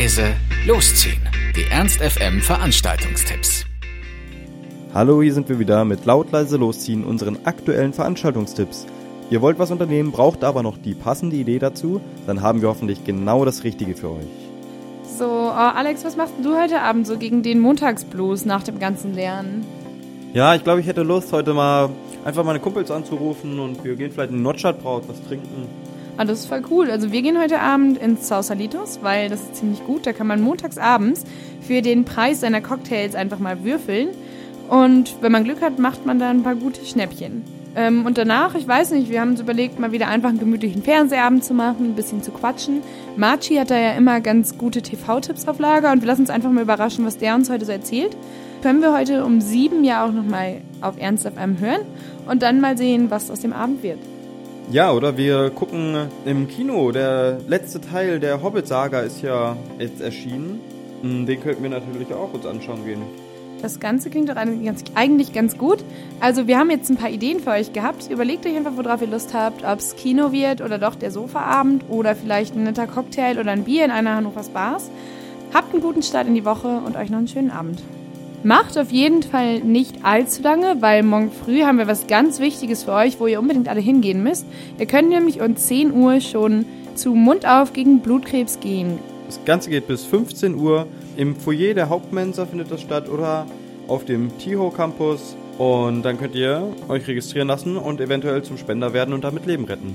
leise, losziehen. Die Ernst FM Veranstaltungstipps. Hallo, hier sind wir wieder mit laut leise losziehen unseren aktuellen Veranstaltungstipps. Ihr wollt was unternehmen, braucht aber noch die passende Idee dazu, dann haben wir hoffentlich genau das Richtige für euch. So, oh Alex, was machst du heute Abend so gegen den Montagsblues nach dem ganzen Lernen? Ja, ich glaube, ich hätte Lust, heute mal einfach meine Kumpels anzurufen und wir gehen vielleicht in Nordstadtbraut was trinken. Ah, das ist voll cool. Also wir gehen heute Abend ins Sausalitos, weil das ist ziemlich gut. Da kann man montags abends für den Preis seiner Cocktails einfach mal würfeln. Und wenn man Glück hat, macht man da ein paar gute Schnäppchen. Ähm, und danach, ich weiß nicht, wir haben uns überlegt, mal wieder einfach einen gemütlichen Fernsehabend zu machen, ein bisschen zu quatschen. Marchi hat da ja immer ganz gute TV-Tipps auf Lager und wir lassen uns einfach mal überraschen, was der uns heute so erzählt. Können wir heute um sieben ja auch nochmal auf Ernst FM hören und dann mal sehen, was aus dem Abend wird. Ja, oder wir gucken im Kino. Der letzte Teil der Hobbit-Saga ist ja jetzt erschienen. Hm, den könnten wir natürlich auch uns anschauen gehen. Das Ganze klingt doch eigentlich ganz gut. Also wir haben jetzt ein paar Ideen für euch gehabt. Überlegt euch einfach, worauf ihr Lust habt, ob es Kino wird oder doch der Sofaabend oder vielleicht ein netter Cocktail oder ein Bier in einer Hannovers Bars. Habt einen guten Start in die Woche und euch noch einen schönen Abend. Macht auf jeden Fall nicht allzu lange, weil morgen früh haben wir was ganz Wichtiges für euch, wo ihr unbedingt alle hingehen müsst. Ihr könnt nämlich um 10 Uhr schon zu Mund auf gegen Blutkrebs gehen. Das Ganze geht bis 15 Uhr. Im Foyer der Hauptmensa findet das statt oder auf dem Tiho Campus. Und dann könnt ihr euch registrieren lassen und eventuell zum Spender werden und damit Leben retten.